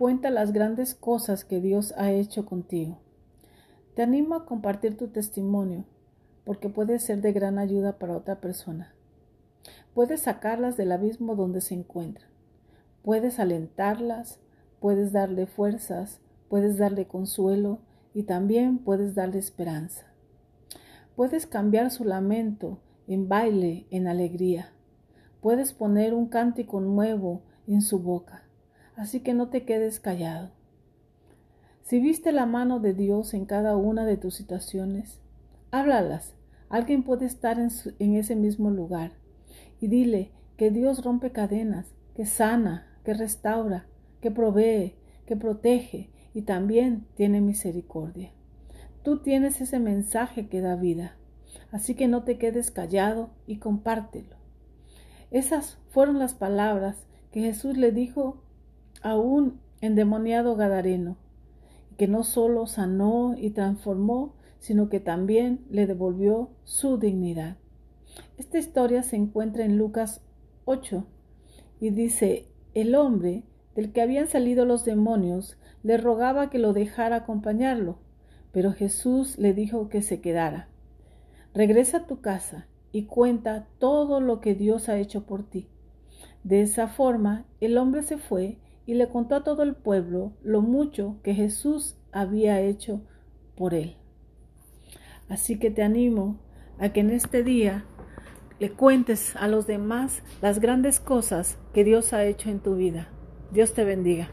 Cuenta las grandes cosas que Dios ha hecho contigo. Te animo a compartir tu testimonio porque puede ser de gran ayuda para otra persona. Puedes sacarlas del abismo donde se encuentran. Puedes alentarlas, puedes darle fuerzas, puedes darle consuelo y también puedes darle esperanza. Puedes cambiar su lamento en baile, en alegría. Puedes poner un cántico nuevo en su boca. Así que no te quedes callado. Si viste la mano de Dios en cada una de tus situaciones, háblalas. Alguien puede estar en, ese mismo lugar. Y dile que Dios rompe cadenas, que sana, que restaura, que provee, que protege y también tiene misericordia. Tú tienes ese mensaje que da vida, así que no te quedes callado y compártelo. Esas fueron las palabras que Jesús le dijo a un endemoniado gadareno, que no solo sanó y transformó, sino que también le devolvió su dignidad. Esta historia se encuentra en Lucas 8 y dice, el hombre del que habían salido los demonios le rogaba que lo dejara acompañarlo, pero Jesús le dijo que se quedara. Regresa a tu casa y cuenta todo lo que Dios ha hecho por ti. De esa forma, el hombre se fue y le contó a todo el pueblo lo mucho que Jesús había hecho por él. Así que te animo a que en este día le cuentes a los demás las grandes cosas que Dios ha hecho en tu vida. Dios te bendiga.